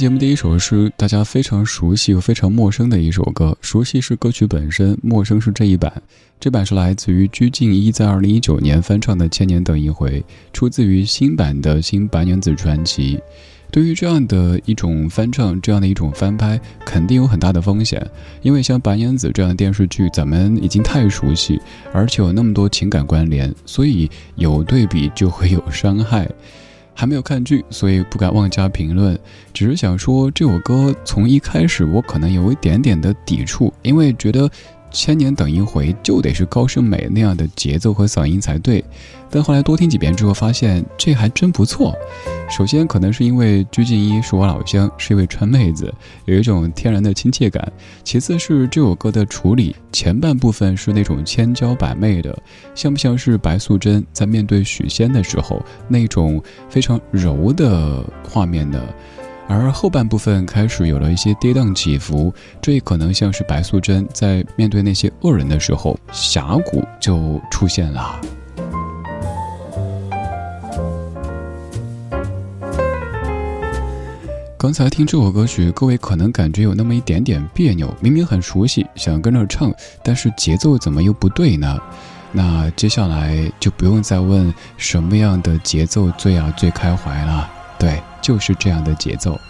节目第一首是大家非常熟悉又非常陌生的一首歌，熟悉是歌曲本身，陌生是这一版。这版是来自于鞠婧祎在二零一九年翻唱的《千年等一回》，出自于新版的《新白娘子传奇》。对于这样的一种翻唱，这样的一种翻拍，肯定有很大的风险，因为像白娘子这样的电视剧，咱们已经太熟悉，而且有那么多情感关联，所以有对比就会有伤害。还没有看剧，所以不敢妄加评论。只是想说，这首歌从一开始我可能有一点点的抵触，因为觉得。千年等一回，就得是高胜美那样的节奏和嗓音才对。但后来多听几遍之后，发现这还真不错。首先，可能是因为鞠婧祎是我老乡，是一位川妹子，有一种天然的亲切感。其次是这首歌的处理，前半部分是那种千娇百媚的，像不像是白素贞在面对许仙的时候那种非常柔的画面呢？而后半部分开始有了一些跌宕起伏，这也可能像是白素贞在面对那些恶人的时候，侠骨就出现了。刚才听这首歌曲，各位可能感觉有那么一点点别扭，明明很熟悉，想跟着唱，但是节奏怎么又不对呢？那接下来就不用再问什么样的节奏最啊最开怀了，对。就是这样的节奏，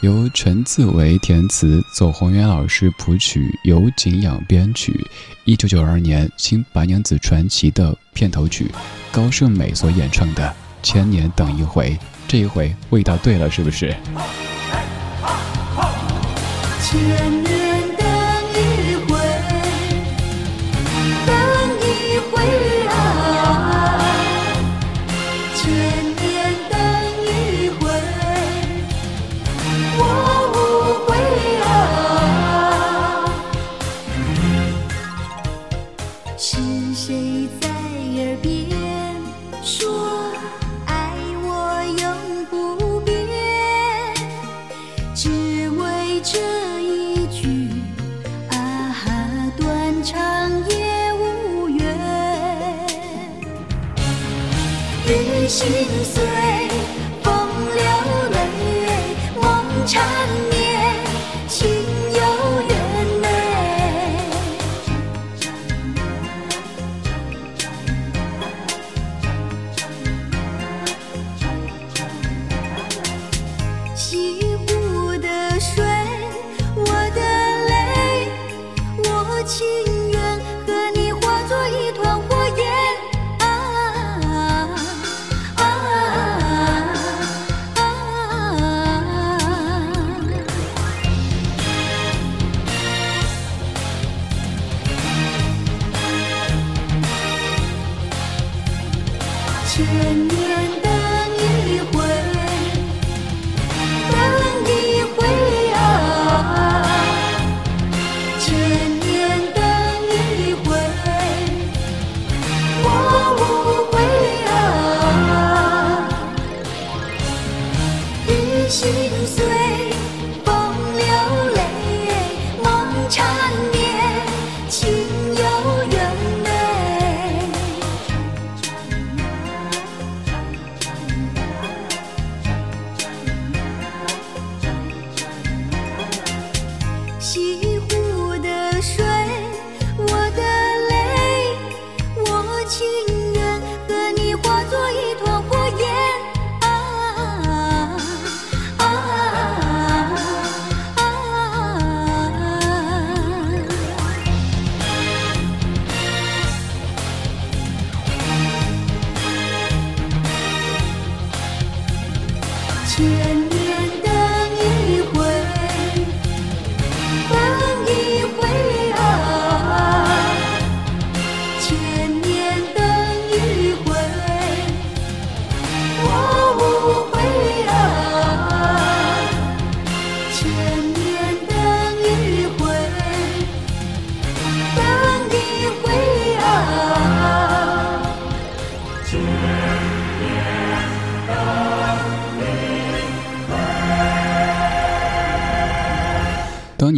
由陈自为填词，左宏元老师谱曲，由景仰编曲。一九九二年《新白娘子传奇》的片头曲，高胜美所演唱的《千年等一回》，这一回味道对了，是不是？千这一句啊，断肠也无怨。雨心碎，风流泪，梦缠绵。心。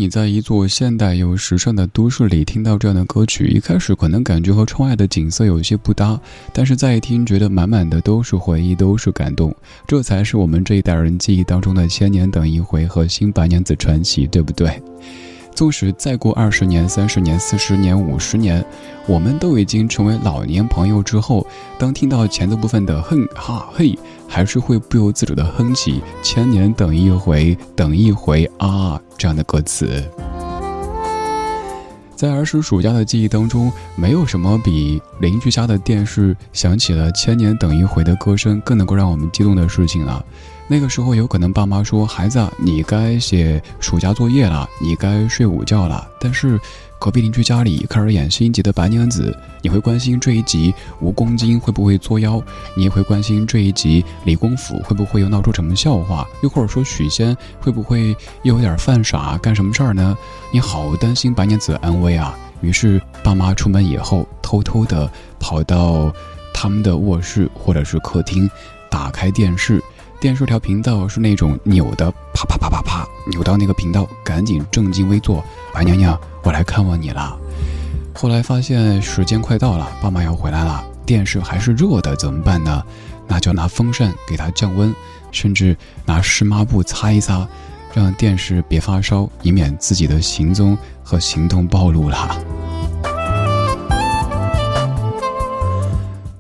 你在一座现代又时尚的都市里听到这样的歌曲，一开始可能感觉和窗外的景色有些不搭，但是再一听，觉得满满的都是回忆，都是感动。这才是我们这一代人记忆当中的《千年等一回》和《新白娘子传奇》，对不对？纵使再过二十年、三十年、四十年、五十年，我们都已经成为老年朋友之后，当听到前奏部分的“哼哈嘿”。还是会不由自主的哼起“千年等一回，等一回啊”这样的歌词。在儿时暑假的记忆当中，没有什么比邻居家的电视响起了《千年等一回》的歌声更能够让我们激动的事情了。那个时候，有可能爸妈说：“孩子，你该写暑假作业了，你该睡午觉了。”但是，隔壁邻居家里开始演新一集的《白娘子》，你会关心这一集蜈蚣精会不会作妖，你也会关心这一集李公甫会不会又闹出什么笑话，又或者说许仙会不会又有点犯傻干什么事儿呢？你好担心白娘子安危啊！于是爸妈出门以后，偷偷的跑到他们的卧室或者是客厅，打开电视，电视调频道是那种扭的，啪啪啪啪啪，扭到那个频道，赶紧正襟危坐，白娘娘。我来看望你了。后来发现时间快到了，爸妈要回来了，电视还是热的，怎么办呢？那就拿风扇给它降温，甚至拿湿抹布擦一擦，让电视别发烧，以免自己的行踪和行动暴露了。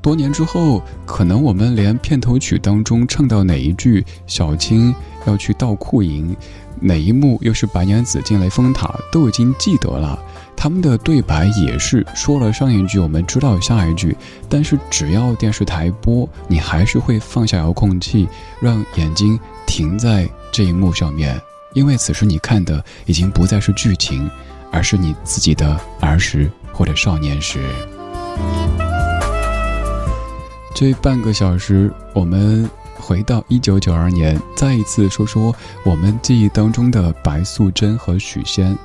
多年之后，可能我们连片头曲当中唱到哪一句小青要去盗库营。哪一幕又是白娘子进雷峰塔，都已经记得了。他们的对白也是说了上一句，我们知道下一句。但是只要电视台播，你还是会放下遥控器，让眼睛停在这一幕上面，因为此时你看的已经不再是剧情，而是你自己的儿时或者少年时。这半个小时，我们。回到一九九二年，再一次说说我们记忆当中的白素贞和许仙。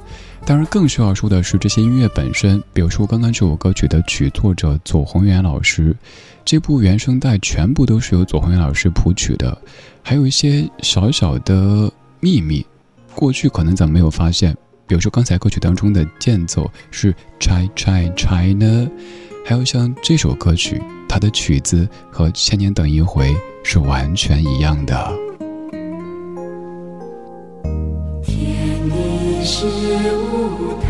当然，更需要说的是这些音乐本身，比如说刚刚这首歌曲的曲作者左宏元老师，这部原声带全部都是由左宏元老师谱曲的。还有一些小小的秘密，过去可能咱们没有发现，比如说刚才歌曲当中的间奏是 China China，还有像这首歌曲，它的曲子和《千年等一回》。是完全一样的。天地是舞台，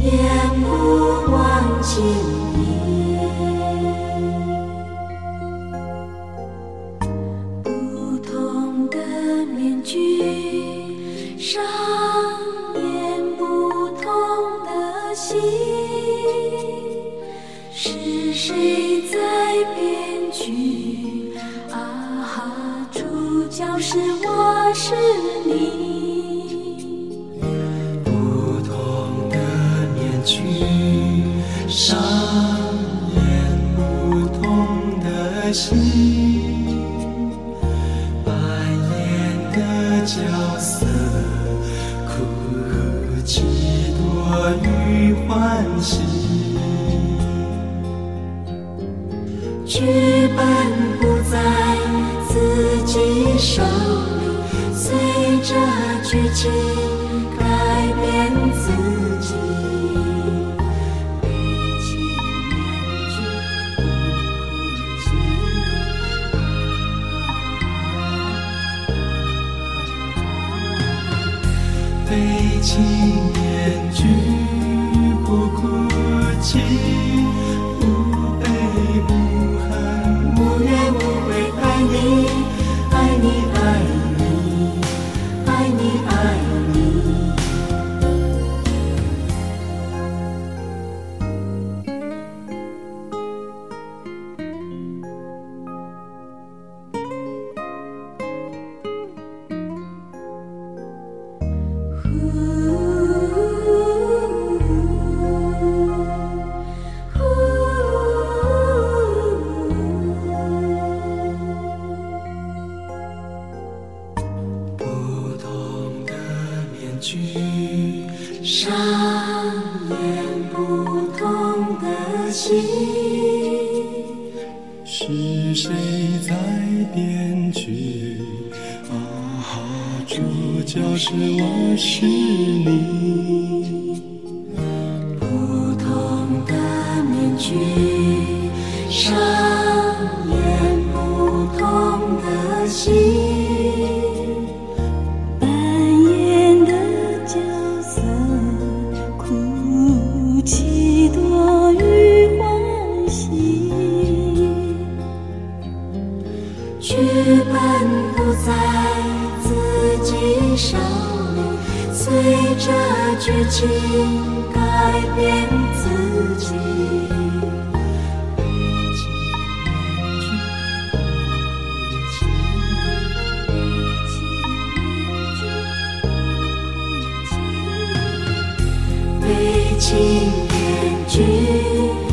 眼不忘情意。不同的面具，上角色哭泣多于欢喜。剧本不在自己手里，随着剧情 I 就是我是你。不同的面具上演不同的戏。背起面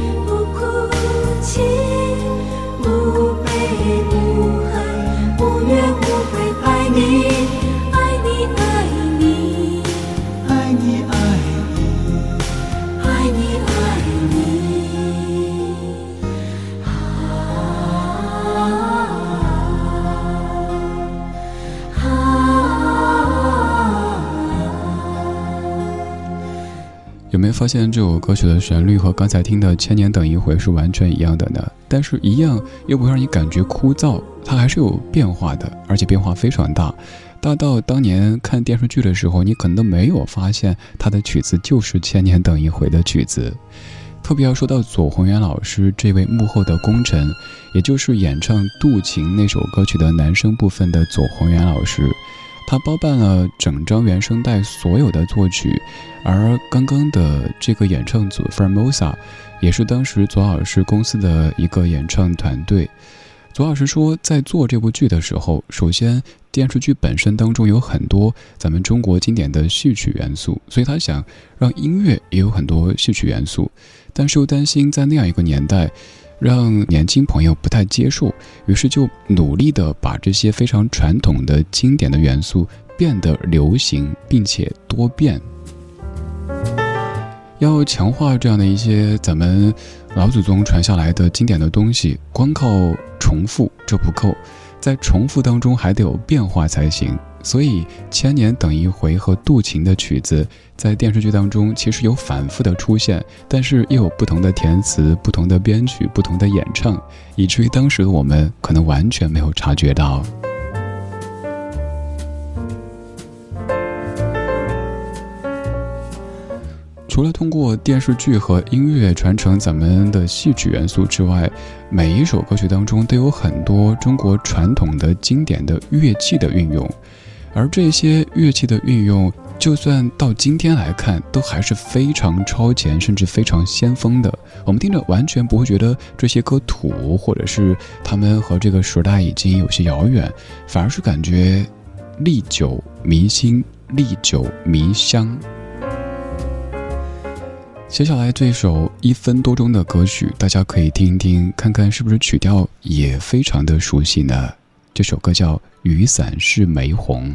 发现这首歌曲的旋律和刚才听的《千年等一回》是完全一样的呢？但是，一样又不让你感觉枯燥，它还是有变化的，而且变化非常大，大到当年看电视剧的时候，你可能都没有发现它的曲子就是《千年等一回》的曲子。特别要说到左宏元老师这位幕后的功臣，也就是演唱《渡情》那首歌曲的男声部分的左宏元老师。他包办了整张原声带所有的作曲，而刚刚的这个演唱组 Formosa，也是当时左老师公司的一个演唱团队。左老师说，在做这部剧的时候，首先电视剧本身当中有很多咱们中国经典的戏曲元素，所以他想让音乐也有很多戏曲元素，但是又担心在那样一个年代。让年轻朋友不太接受，于是就努力的把这些非常传统的经典的元素变得流行，并且多变。要强化这样的一些咱们老祖宗传下来的经典的东西，光靠重复这不够，在重复当中还得有变化才行。所以，《千年等一回》和《渡情》的曲子在电视剧当中其实有反复的出现，但是又有不同的填词、不同的编曲、不同的演唱，以至于当时的我们可能完全没有察觉到。除了通过电视剧和音乐传承咱们的戏曲元素之外，每一首歌曲当中都有很多中国传统的经典的乐器的运用。而这些乐器的运用，就算到今天来看，都还是非常超前，甚至非常先锋的。我们听着完全不会觉得这些歌土，或者是他们和这个时代已经有些遥远，反而是感觉历久弥新、历久弥香。接下来这首一分多钟的歌曲，大家可以听一听，看看是不是曲调也非常的熟悉呢？这首歌叫《雨伞是玫红》。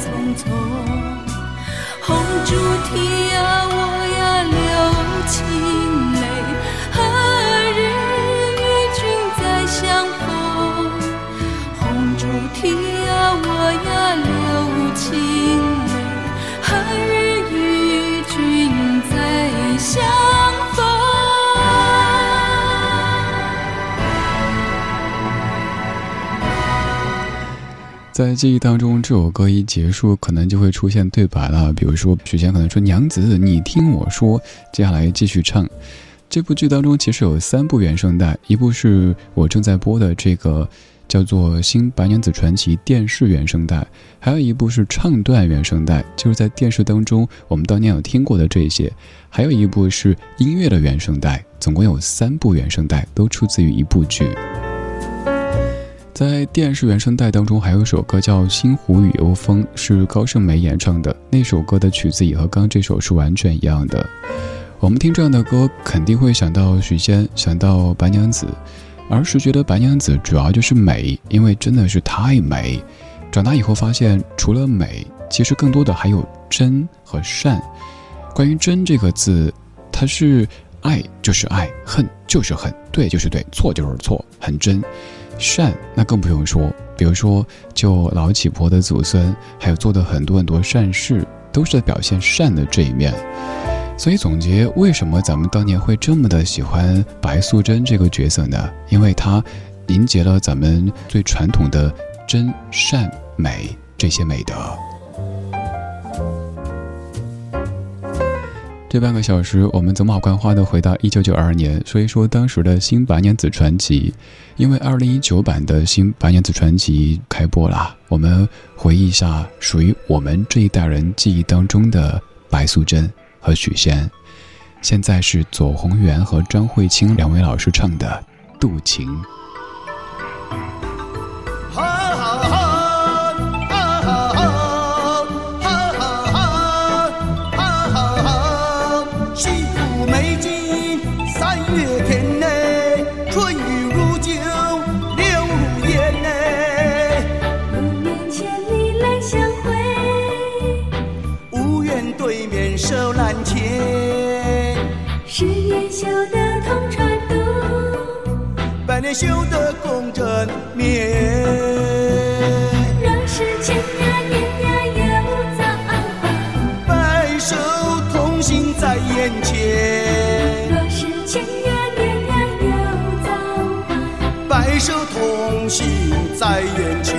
匆匆。红烛天涯、啊。在记忆当中，这首歌一结束，可能就会出现对白了。比如说，许仙可能说：“娘子，你听我说。”接下来继续唱。这部剧当中其实有三部原声带，一部是我正在播的这个叫做《新白娘子传奇》电视原声带，还有一部是唱段原声带，就是在电视当中我们当年有听过的这些，还有一部是音乐的原声带，总共有三部原声带，都出自于一部剧。在电视原声带当中，还有一首歌叫《星湖与幽风》，是高胜美演唱的。那首歌的曲子也和刚刚这首是完全一样的。我们听这样的歌，肯定会想到许仙，想到白娘子。儿时觉得白娘子主要就是美，因为真的是太美。长大以后发现，除了美，其实更多的还有真和善。关于真这个字，它是爱就是爱，恨就是恨，对就是对，错就是错，很真。善那更不用说，比如说就老乞婆的祖孙，还有做的很多很多善事，都是在表现善的这一面。所以总结，为什么咱们当年会这么的喜欢白素贞这个角色呢？因为她凝结了咱们最传统的真善美这些美德。这半个小时，我们走马观花的回到一九九二年，说一说当时的新白娘子传奇。因为二零一九版的新白娘子传奇开播了，我们回忆一下属于我们这一代人记忆当中的白素贞和许仙。现在是左宏元和张慧清两位老师唱的《渡情》。修得共枕眠，若是千呀年呀又造化，白首同心在眼前。若是千呀年呀又造化，白首同心在眼前。